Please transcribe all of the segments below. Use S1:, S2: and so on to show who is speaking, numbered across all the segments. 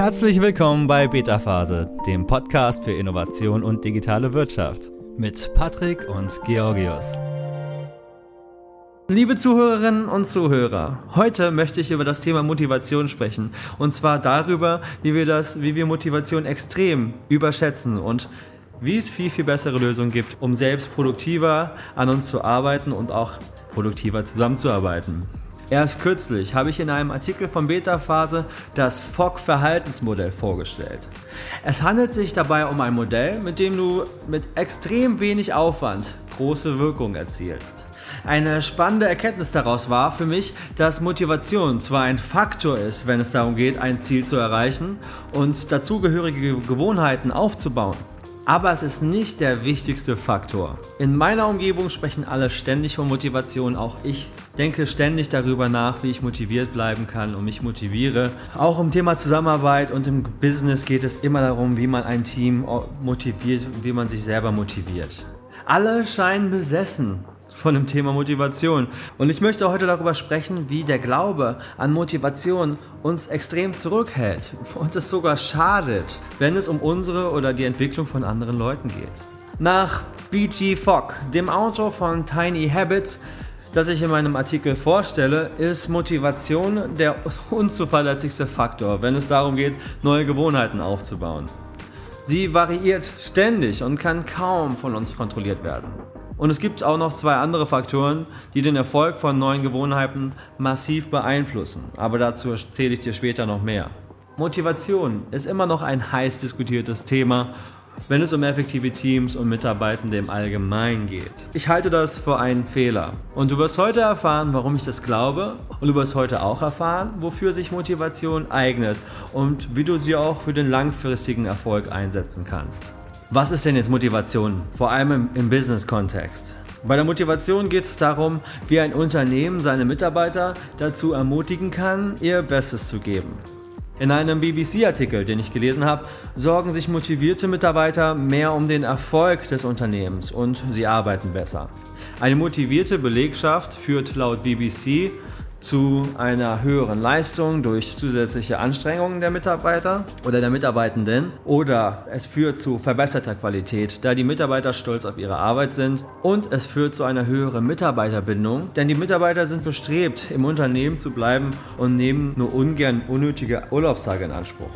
S1: Herzlich willkommen bei Beta Phase, dem Podcast für Innovation und digitale Wirtschaft mit Patrick und Georgios. Liebe Zuhörerinnen und Zuhörer, heute möchte ich über das Thema Motivation sprechen und zwar darüber, wie wir das, wie wir Motivation extrem überschätzen und wie es viel viel bessere Lösungen gibt, um selbst produktiver an uns zu arbeiten und auch produktiver zusammenzuarbeiten. Erst kürzlich habe ich in einem Artikel von Beta Phase das Fogg-Verhaltensmodell vorgestellt. Es handelt sich dabei um ein Modell, mit dem du mit extrem wenig Aufwand große Wirkung erzielst. Eine spannende Erkenntnis daraus war für mich, dass Motivation zwar ein Faktor ist, wenn es darum geht, ein Ziel zu erreichen und dazugehörige Gewohnheiten aufzubauen. Aber es ist nicht der wichtigste Faktor. In meiner Umgebung sprechen alle ständig von Motivation, auch ich denke ständig darüber nach, wie ich motiviert bleiben kann und mich motiviere. Auch im Thema Zusammenarbeit und im Business geht es immer darum, wie man ein Team motiviert und wie man sich selber motiviert. Alle scheinen besessen von dem Thema Motivation. Und ich möchte heute darüber sprechen, wie der Glaube an Motivation uns extrem zurückhält und es sogar schadet, wenn es um unsere oder die Entwicklung von anderen Leuten geht. Nach B.G. Fogg, dem Autor von Tiny Habits, das ich in meinem Artikel vorstelle, ist Motivation der unzuverlässigste Faktor, wenn es darum geht, neue Gewohnheiten aufzubauen. Sie variiert ständig und kann kaum von uns kontrolliert werden. Und es gibt auch noch zwei andere Faktoren, die den Erfolg von neuen Gewohnheiten massiv beeinflussen. Aber dazu erzähle ich dir später noch mehr. Motivation ist immer noch ein heiß diskutiertes Thema, wenn es um effektive Teams und Mitarbeitende im Allgemeinen geht. Ich halte das für einen Fehler. Und du wirst heute erfahren, warum ich das glaube. Und du wirst heute auch erfahren, wofür sich Motivation eignet und wie du sie auch für den langfristigen Erfolg einsetzen kannst. Was ist denn jetzt Motivation? Vor allem im, im Business-Kontext. Bei der Motivation geht es darum, wie ein Unternehmen seine Mitarbeiter dazu ermutigen kann, ihr Bestes zu geben. In einem BBC-Artikel, den ich gelesen habe, sorgen sich motivierte Mitarbeiter mehr um den Erfolg des Unternehmens und sie arbeiten besser. Eine motivierte Belegschaft führt laut BBC zu einer höheren Leistung durch zusätzliche Anstrengungen der Mitarbeiter oder der Mitarbeitenden oder es führt zu verbesserter Qualität, da die Mitarbeiter stolz auf ihre Arbeit sind und es führt zu einer höheren Mitarbeiterbindung, denn die Mitarbeiter sind bestrebt, im Unternehmen zu bleiben und nehmen nur ungern unnötige Urlaubstage in Anspruch.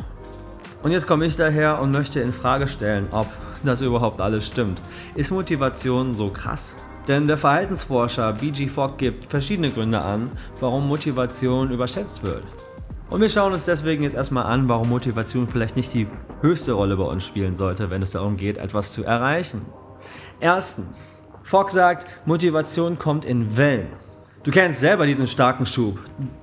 S1: Und jetzt komme ich daher und möchte in Frage stellen, ob das überhaupt alles stimmt. Ist Motivation so krass? Denn der Verhaltensforscher B.G. Fogg gibt verschiedene Gründe an, warum Motivation überschätzt wird. Und wir schauen uns deswegen jetzt erstmal an, warum Motivation vielleicht nicht die höchste Rolle bei uns spielen sollte, wenn es darum geht, etwas zu erreichen. Erstens, Fogg sagt, Motivation kommt in Wellen. Du kennst selber diesen starken Schub.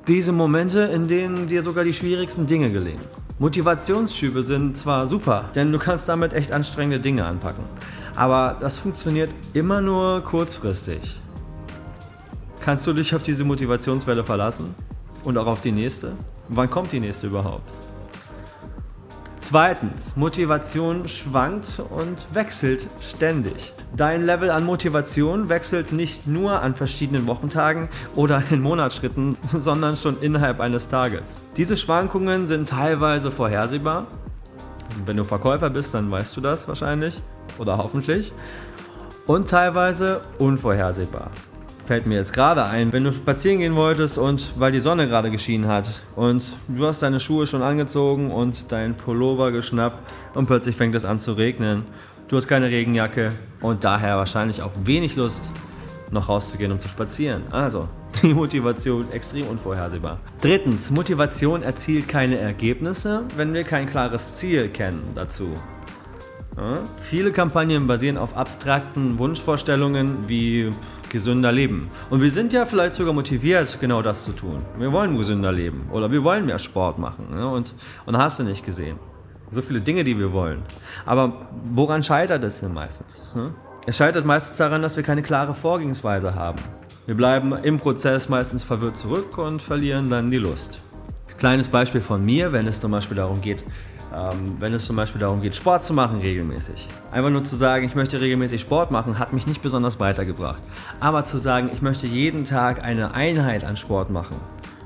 S1: Diese Momente, in denen dir sogar die schwierigsten Dinge gelingen. Motivationsschübe sind zwar super, denn du kannst damit echt anstrengende Dinge anpacken. Aber das funktioniert immer nur kurzfristig. Kannst du dich auf diese Motivationswelle verlassen? Und auch auf die nächste? Wann kommt die nächste überhaupt? Zweitens, Motivation schwankt und wechselt ständig. Dein Level an Motivation wechselt nicht nur an verschiedenen Wochentagen oder in Monatsschritten, sondern schon innerhalb eines Tages. Diese Schwankungen sind teilweise vorhersehbar. Wenn du Verkäufer bist, dann weißt du das wahrscheinlich oder hoffentlich. Und teilweise unvorhersehbar. Fällt mir jetzt gerade ein, wenn du spazieren gehen wolltest und weil die Sonne gerade geschienen hat und du hast deine Schuhe schon angezogen und deinen Pullover geschnappt und plötzlich fängt es an zu regnen. Du hast keine Regenjacke und daher wahrscheinlich auch wenig Lust, noch rauszugehen, um zu spazieren. Also, die Motivation extrem unvorhersehbar. Drittens, Motivation erzielt keine Ergebnisse, wenn wir kein klares Ziel kennen dazu. Ja? Viele Kampagnen basieren auf abstrakten Wunschvorstellungen wie gesünder leben. Und wir sind ja vielleicht sogar motiviert, genau das zu tun. Wir wollen gesünder leben oder wir wollen mehr Sport machen. Ja? Und, und hast du nicht gesehen. So viele Dinge, die wir wollen. Aber woran scheitert es denn meistens? Ne? Es scheitert meistens daran, dass wir keine klare Vorgehensweise haben. Wir bleiben im Prozess meistens verwirrt zurück und verlieren dann die Lust. Kleines Beispiel von mir, wenn es zum Beispiel darum geht, ähm, wenn es zum Beispiel darum geht, Sport zu machen regelmäßig. Einfach nur zu sagen, ich möchte regelmäßig Sport machen, hat mich nicht besonders weitergebracht. Aber zu sagen, ich möchte jeden Tag eine Einheit an Sport machen.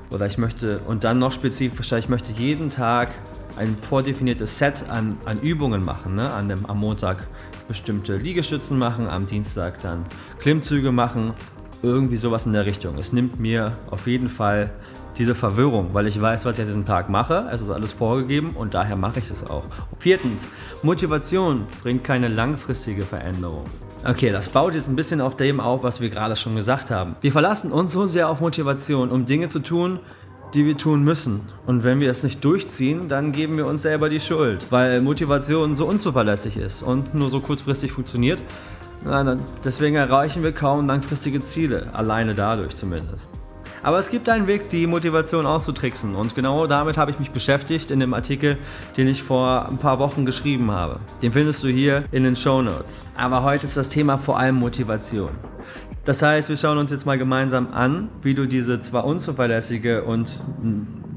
S1: Oder ich möchte, und dann noch spezifischer, ich möchte jeden Tag ein vordefiniertes Set an, an Übungen machen. Ne? An dem, am Montag bestimmte Liegestützen machen, am Dienstag dann Klimmzüge machen, irgendwie sowas in der Richtung. Es nimmt mir auf jeden Fall diese Verwirrung, weil ich weiß, was ich an diesem Tag mache. Es ist alles vorgegeben und daher mache ich es auch. Viertens, Motivation bringt keine langfristige Veränderung. Okay, das baut jetzt ein bisschen auf dem auf, was wir gerade schon gesagt haben. Wir verlassen uns so sehr auf Motivation, um Dinge zu tun, die wir tun müssen. Und wenn wir es nicht durchziehen, dann geben wir uns selber die Schuld, weil Motivation so unzuverlässig ist und nur so kurzfristig funktioniert. Na, deswegen erreichen wir kaum langfristige Ziele, alleine dadurch zumindest. Aber es gibt einen Weg, die Motivation auszutricksen. Und genau damit habe ich mich beschäftigt in dem Artikel, den ich vor ein paar Wochen geschrieben habe. Den findest du hier in den Show Notes. Aber heute ist das Thema vor allem Motivation. Das heißt, wir schauen uns jetzt mal gemeinsam an, wie du diese zwar unzuverlässige und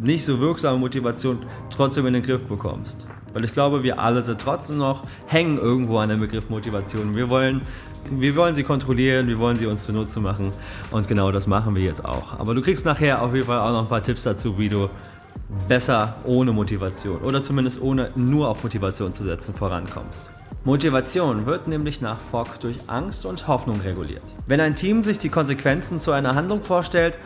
S1: nicht so wirksame Motivation trotzdem in den Griff bekommst. Weil ich glaube, wir alle sind trotzdem noch, hängen irgendwo an dem Begriff Motivation. Wir wollen wir wollen sie kontrollieren, wir wollen sie uns zunutze machen und genau das machen wir jetzt auch. Aber du kriegst nachher auf jeden Fall auch noch ein paar Tipps dazu, wie du besser ohne Motivation oder zumindest ohne nur auf Motivation zu setzen vorankommst. Motivation wird nämlich nach Fogg durch Angst und Hoffnung reguliert. Wenn ein Team sich die Konsequenzen zu einer Handlung vorstellt,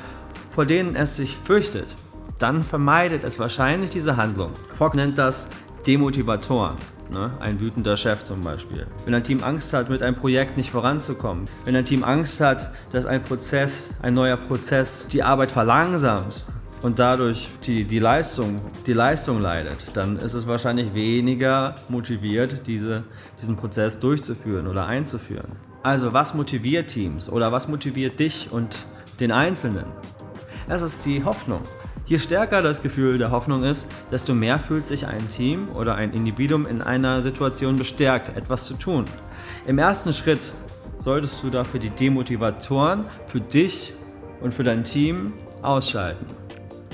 S1: vor denen es sich fürchtet, dann vermeidet es wahrscheinlich diese Handlung. Fogg nennt das Demotivatoren. Ne? Ein wütender Chef zum Beispiel. Wenn ein Team Angst hat, mit einem Projekt nicht voranzukommen. Wenn ein Team Angst hat, dass ein Prozess, ein neuer Prozess die Arbeit verlangsamt und dadurch die, die, Leistung, die Leistung leidet, dann ist es wahrscheinlich weniger motiviert, diese, diesen Prozess durchzuführen oder einzuführen. Also was motiviert Teams oder was motiviert dich und den Einzelnen? Es ist die Hoffnung. Je stärker das Gefühl der Hoffnung ist, desto mehr fühlt sich ein Team oder ein Individuum in einer Situation bestärkt, etwas zu tun. Im ersten Schritt solltest du dafür die Demotivatoren für dich und für dein Team ausschalten.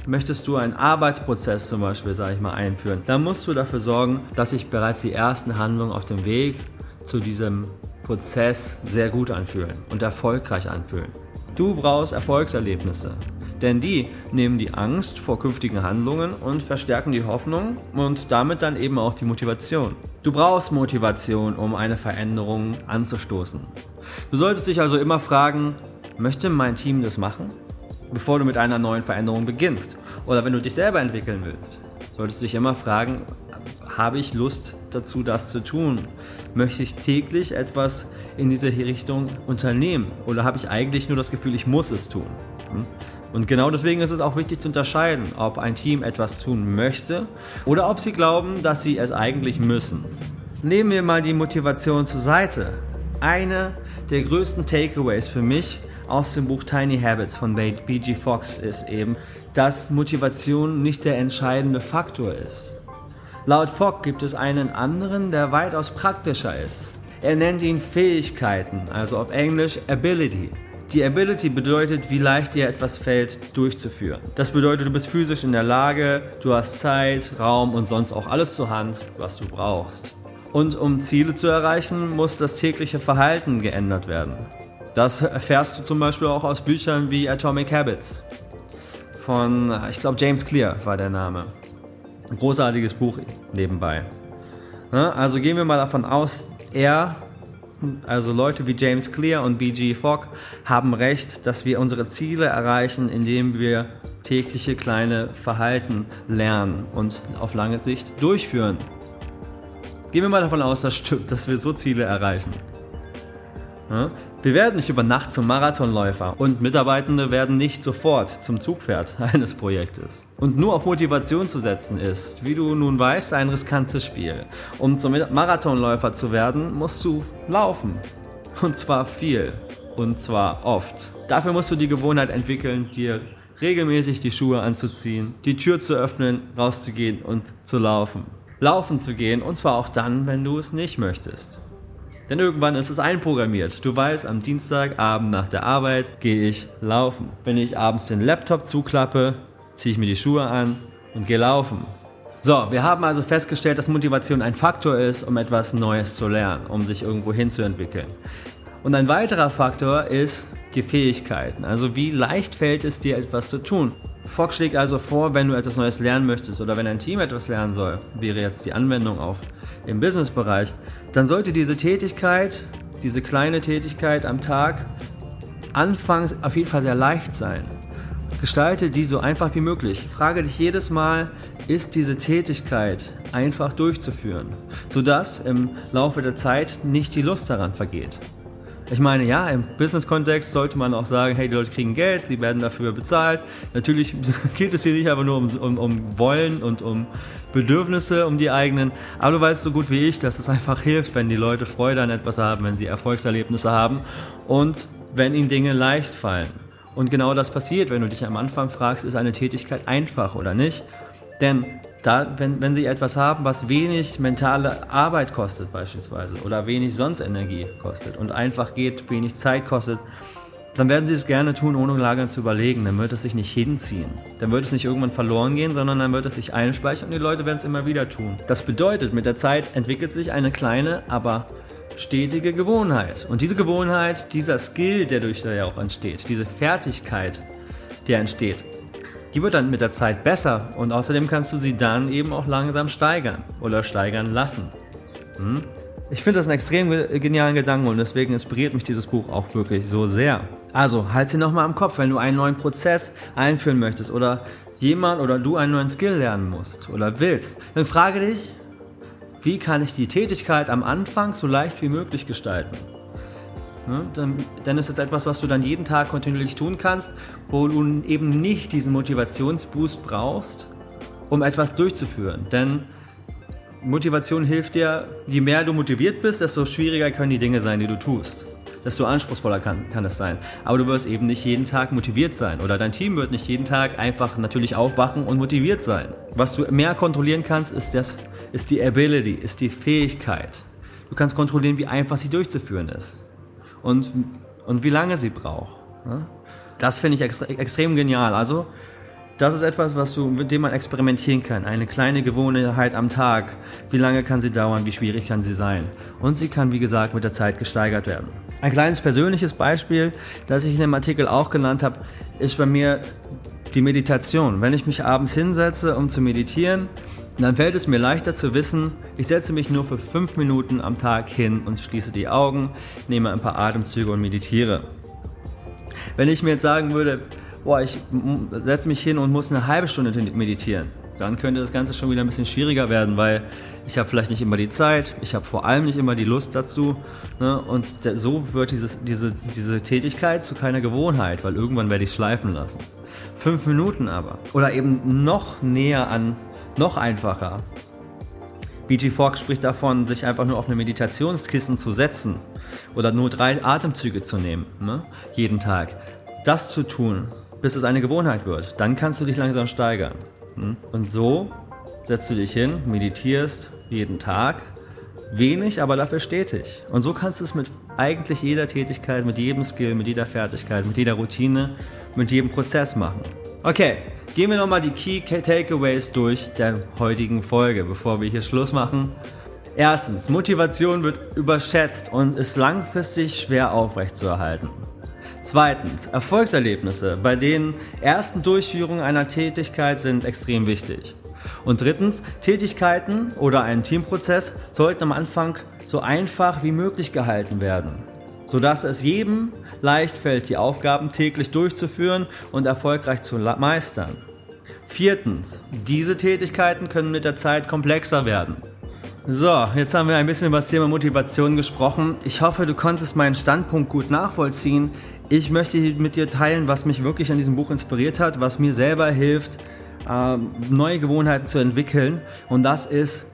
S1: Möchtest du einen Arbeitsprozess zum Beispiel, sage ich mal, einführen, dann musst du dafür sorgen, dass sich bereits die ersten Handlungen auf dem Weg zu diesem Prozess sehr gut anfühlen und erfolgreich anfühlen. Du brauchst Erfolgserlebnisse. Denn die nehmen die Angst vor künftigen Handlungen und verstärken die Hoffnung und damit dann eben auch die Motivation. Du brauchst Motivation, um eine Veränderung anzustoßen. Du solltest dich also immer fragen, möchte mein Team das machen? Bevor du mit einer neuen Veränderung beginnst. Oder wenn du dich selber entwickeln willst, solltest du dich immer fragen, habe ich Lust dazu, das zu tun? Möchte ich täglich etwas in diese Richtung unternehmen? Oder habe ich eigentlich nur das Gefühl, ich muss es tun? Hm? Und genau deswegen ist es auch wichtig zu unterscheiden, ob ein Team etwas tun möchte oder ob sie glauben, dass sie es eigentlich müssen. Nehmen wir mal die Motivation zur Seite. Eine der größten Takeaways für mich aus dem Buch Tiny Habits von B.G. Fox ist eben, dass Motivation nicht der entscheidende Faktor ist. Laut Fogg gibt es einen anderen, der weitaus praktischer ist. Er nennt ihn Fähigkeiten, also auf Englisch Ability. Die Ability bedeutet, wie leicht dir etwas fällt, durchzuführen. Das bedeutet, du bist physisch in der Lage, du hast Zeit, Raum und sonst auch alles zur Hand, was du brauchst. Und um Ziele zu erreichen, muss das tägliche Verhalten geändert werden. Das erfährst du zum Beispiel auch aus Büchern wie Atomic Habits von, ich glaube, James Clear war der Name. Großartiges Buch nebenbei. Also gehen wir mal davon aus, er also Leute wie James Clear und B.G. Fogg haben recht, dass wir unsere Ziele erreichen, indem wir tägliche kleine Verhalten lernen und auf lange Sicht durchführen. Gehen wir mal davon aus, dass wir so Ziele erreichen. Wir werden nicht über Nacht zum Marathonläufer und Mitarbeitende werden nicht sofort zum Zugpferd eines Projektes. Und nur auf Motivation zu setzen ist, wie du nun weißt, ein riskantes Spiel. Um zum Marathonläufer zu werden, musst du laufen. Und zwar viel. Und zwar oft. Dafür musst du die Gewohnheit entwickeln, dir regelmäßig die Schuhe anzuziehen, die Tür zu öffnen, rauszugehen und zu laufen. Laufen zu gehen und zwar auch dann, wenn du es nicht möchtest. Denn irgendwann ist es einprogrammiert. Du weißt, am Dienstagabend nach der Arbeit gehe ich laufen. Wenn ich abends den Laptop zuklappe, ziehe ich mir die Schuhe an und gehe laufen. So, wir haben also festgestellt, dass Motivation ein Faktor ist, um etwas Neues zu lernen, um sich irgendwo hinzuentwickeln. Und ein weiterer Faktor ist die Fähigkeiten. Also wie leicht fällt es dir etwas zu tun. Fox schlägt also vor, wenn du etwas Neues lernen möchtest oder wenn ein Team etwas lernen soll, wäre jetzt die Anwendung auf im Businessbereich, dann sollte diese Tätigkeit, diese kleine Tätigkeit am Tag anfangs auf jeden Fall sehr leicht sein. Gestalte die so einfach wie möglich. Frage dich jedes Mal, ist diese Tätigkeit einfach durchzuführen, sodass im Laufe der Zeit nicht die Lust daran vergeht. Ich meine, ja, im Business-Kontext sollte man auch sagen, hey, die Leute kriegen Geld, sie werden dafür bezahlt. Natürlich geht es hier nicht aber nur um, um, um Wollen und um Bedürfnisse, um die eigenen. Aber du weißt so gut wie ich, dass es einfach hilft, wenn die Leute Freude an etwas haben, wenn sie Erfolgserlebnisse haben und wenn ihnen Dinge leicht fallen. Und genau das passiert, wenn du dich am Anfang fragst, ist eine Tätigkeit einfach oder nicht. Denn da, wenn, wenn sie etwas haben, was wenig mentale Arbeit kostet beispielsweise oder wenig sonst Energie kostet und einfach geht, wenig Zeit kostet, dann werden sie es gerne tun, ohne lange zu überlegen. Dann wird es sich nicht hinziehen. Dann wird es nicht irgendwann verloren gehen, sondern dann wird es sich einspeichern und die Leute werden es immer wieder tun. Das bedeutet, mit der Zeit entwickelt sich eine kleine, aber stetige Gewohnheit. Und diese Gewohnheit, dieser Skill, der durch da ja auch entsteht, diese Fertigkeit, der entsteht, die wird dann mit der Zeit besser und außerdem kannst du sie dann eben auch langsam steigern oder steigern lassen. Hm? Ich finde das einen extrem genialen Gedanken und deswegen inspiriert mich dieses Buch auch wirklich so sehr. Also, halt sie nochmal am Kopf, wenn du einen neuen Prozess einführen möchtest oder jemand oder du einen neuen Skill lernen musst oder willst, dann frage dich, wie kann ich die Tätigkeit am Anfang so leicht wie möglich gestalten? Ne? Dann, ist es etwas, was du dann jeden Tag kontinuierlich tun kannst, wo du eben nicht diesen Motivationsboost brauchst, um etwas durchzuführen. Denn Motivation hilft dir, je mehr du motiviert bist, desto schwieriger können die Dinge sein, die du tust. Desto anspruchsvoller kann, kann es sein. Aber du wirst eben nicht jeden Tag motiviert sein. Oder dein Team wird nicht jeden Tag einfach natürlich aufwachen und motiviert sein. Was du mehr kontrollieren kannst, ist, das, ist die Ability, ist die Fähigkeit. Du kannst kontrollieren, wie einfach sie durchzuführen ist und, und wie lange sie braucht. Ne? Das finde ich extre extrem genial. Also, das ist etwas, was du, mit dem man experimentieren kann. Eine kleine Gewohnheit am Tag. Wie lange kann sie dauern? Wie schwierig kann sie sein? Und sie kann, wie gesagt, mit der Zeit gesteigert werden. Ein kleines persönliches Beispiel, das ich in dem Artikel auch genannt habe, ist bei mir die Meditation. Wenn ich mich abends hinsetze, um zu meditieren, dann fällt es mir leichter zu wissen, ich setze mich nur für fünf Minuten am Tag hin und schließe die Augen, nehme ein paar Atemzüge und meditiere. Wenn ich mir jetzt sagen würde, boah, ich setze mich hin und muss eine halbe Stunde meditieren, dann könnte das Ganze schon wieder ein bisschen schwieriger werden, weil ich habe vielleicht nicht immer die Zeit, ich habe vor allem nicht immer die Lust dazu. Ne? Und so wird dieses, diese, diese Tätigkeit zu keiner Gewohnheit, weil irgendwann werde ich es schleifen lassen. Fünf Minuten aber. Oder eben noch näher an noch einfacher. BG Fox spricht davon, sich einfach nur auf eine Meditationskissen zu setzen oder nur drei Atemzüge zu nehmen, ne? jeden Tag. Das zu tun, bis es eine Gewohnheit wird. Dann kannst du dich langsam steigern. Hm? Und so setzt du dich hin, meditierst jeden Tag, wenig, aber dafür stetig. Und so kannst du es mit eigentlich jeder Tätigkeit, mit jedem Skill, mit jeder Fertigkeit, mit jeder Routine, mit jedem Prozess machen. Okay, Gehen wir nochmal die Key Takeaways durch der heutigen Folge, bevor wir hier Schluss machen. Erstens, Motivation wird überschätzt und ist langfristig schwer aufrechtzuerhalten. Zweitens, Erfolgserlebnisse bei den ersten Durchführungen einer Tätigkeit sind extrem wichtig. Und drittens, Tätigkeiten oder ein Teamprozess sollten am Anfang so einfach wie möglich gehalten werden sodass es jedem leicht fällt, die Aufgaben täglich durchzuführen und erfolgreich zu meistern. Viertens, diese Tätigkeiten können mit der Zeit komplexer werden. So, jetzt haben wir ein bisschen über das Thema Motivation gesprochen. Ich hoffe, du konntest meinen Standpunkt gut nachvollziehen. Ich möchte mit dir teilen, was mich wirklich an diesem Buch inspiriert hat, was mir selber hilft, ähm, neue Gewohnheiten zu entwickeln. Und das ist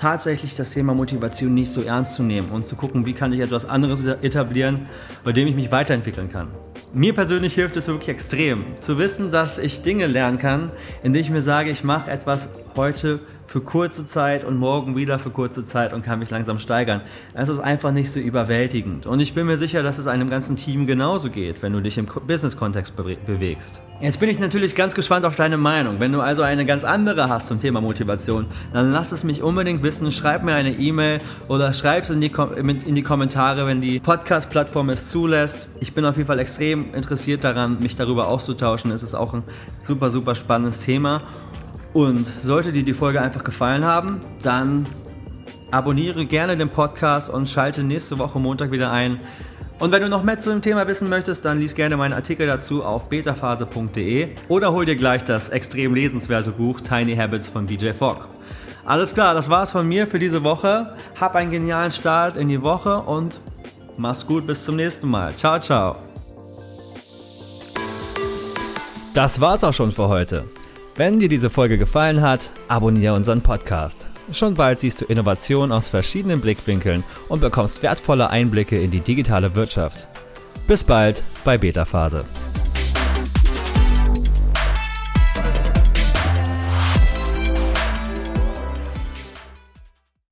S1: tatsächlich das Thema Motivation nicht so ernst zu nehmen und zu gucken, wie kann ich etwas anderes etablieren, bei dem ich mich weiterentwickeln kann. Mir persönlich hilft es wirklich extrem, zu wissen, dass ich Dinge lernen kann, indem ich mir sage, ich mache etwas heute für kurze Zeit und morgen wieder für kurze Zeit und kann mich langsam steigern. Es ist einfach nicht so überwältigend. Und ich bin mir sicher, dass es einem ganzen Team genauso geht, wenn du dich im Business-Kontext be bewegst. Jetzt bin ich natürlich ganz gespannt auf deine Meinung. Wenn du also eine ganz andere hast zum Thema Motivation, dann lass es mich unbedingt wissen. Schreib mir eine E-Mail oder schreib es in die, in die Kommentare, wenn die Podcast-Plattform es zulässt. Ich bin auf jeden Fall extrem interessiert daran, mich darüber auszutauschen. Es ist auch ein super, super spannendes Thema. Und sollte dir die Folge einfach gefallen haben, dann abonniere gerne den Podcast und schalte nächste Woche Montag wieder ein. Und wenn du noch mehr zu dem Thema wissen möchtest, dann lies gerne meinen Artikel dazu auf betaphase.de oder hol dir gleich das extrem lesenswerte Buch Tiny Habits von BJ Fogg. Alles klar, das war's von mir für diese Woche. Hab einen genialen Start in die Woche und mach's gut, bis zum nächsten Mal. Ciao, ciao. Das war's auch schon für heute. Wenn dir diese Folge gefallen hat, abonniere unseren Podcast. Schon bald siehst du Innovationen aus verschiedenen Blickwinkeln und bekommst wertvolle Einblicke in die digitale Wirtschaft. Bis bald bei Beta Phase.